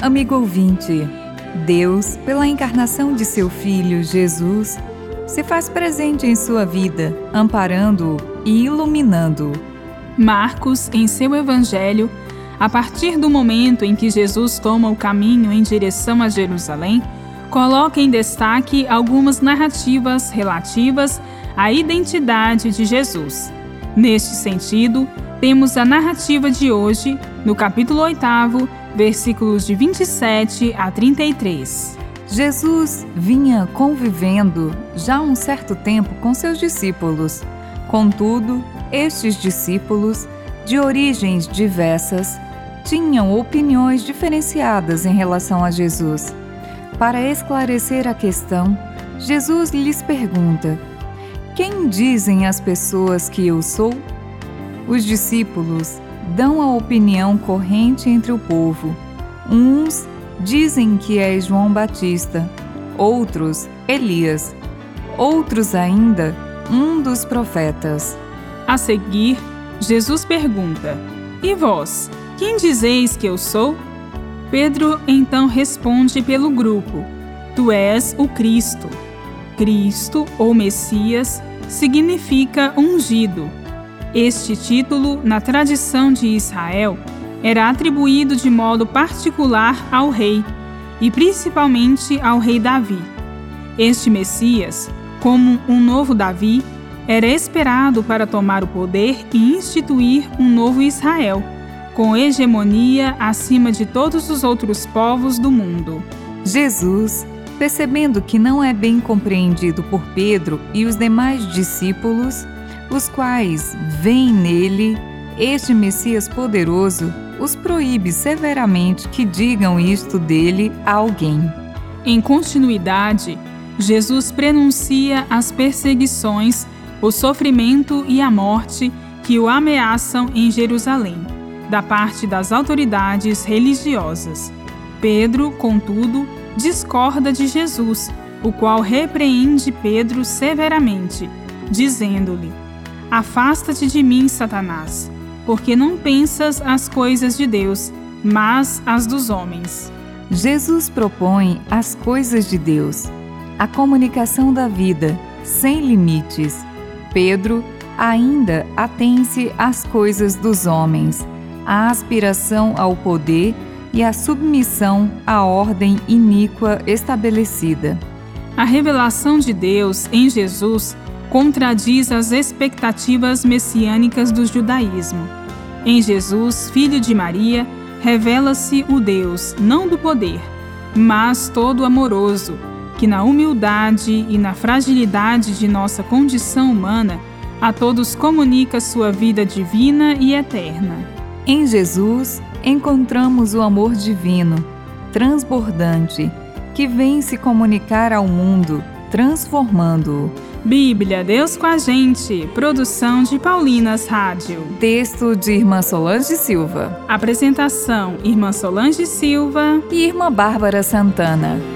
amigo ouvinte. Deus, pela encarnação de seu Filho Jesus, se faz presente em sua vida, amparando-o e iluminando-o. Marcos, em seu Evangelho, a partir do momento em que Jesus toma o caminho em direção a Jerusalém, coloca em destaque algumas narrativas relativas à identidade de Jesus. Neste sentido, temos a narrativa de hoje, no capítulo 8, versículos de 27 a 33. Jesus vinha convivendo já um certo tempo com seus discípulos. Contudo, estes discípulos, de origens diversas, tinham opiniões diferenciadas em relação a Jesus. Para esclarecer a questão, Jesus lhes pergunta: Quem dizem as pessoas que eu sou? Os discípulos dão a opinião corrente entre o povo. Uns dizem que é João Batista, outros Elias, outros ainda um dos profetas. A seguir, Jesus pergunta: E vós, quem dizeis que eu sou? Pedro então responde pelo grupo: Tu és o Cristo. Cristo ou Messias significa ungido. Este título, na tradição de Israel, era atribuído de modo particular ao rei, e principalmente ao rei Davi. Este Messias, como um novo Davi, era esperado para tomar o poder e instituir um novo Israel, com hegemonia acima de todos os outros povos do mundo. Jesus, percebendo que não é bem compreendido por Pedro e os demais discípulos, os quais veem nele este Messias poderoso, os proíbe severamente que digam isto dele a alguém. Em continuidade, Jesus prenuncia as perseguições, o sofrimento e a morte que o ameaçam em Jerusalém, da parte das autoridades religiosas. Pedro, contudo, discorda de Jesus, o qual repreende Pedro severamente, dizendo-lhe: Afasta-te de mim, Satanás, porque não pensas as coisas de Deus, mas as dos homens. Jesus propõe as coisas de Deus, a comunicação da vida, sem limites. Pedro ainda atém-se às coisas dos homens, a aspiração ao poder e a submissão à ordem iníqua estabelecida. A revelação de Deus em Jesus contradiz as expectativas messiânicas do judaísmo. Em Jesus, filho de Maria, revela-se o Deus não do poder, mas todo amoroso, que na humildade e na fragilidade de nossa condição humana a todos comunica sua vida divina e eterna. Em Jesus, encontramos o amor divino, transbordante, que vem se comunicar ao mundo, transformando-o Bíblia, Deus com a gente. Produção de Paulinas Rádio. Texto de Irmã Solange Silva. Apresentação: Irmã Solange Silva e Irmã Bárbara Santana.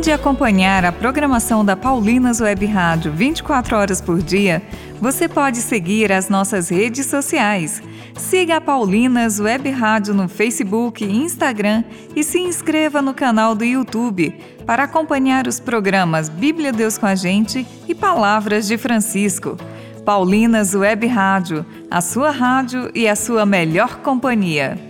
Além de acompanhar a programação da Paulinas Web Rádio 24 horas por dia, você pode seguir as nossas redes sociais. Siga a Paulinas Web Rádio no Facebook e Instagram e se inscreva no canal do YouTube para acompanhar os programas Bíblia Deus com a Gente e Palavras de Francisco. Paulinas Web Rádio, a sua rádio e a sua melhor companhia.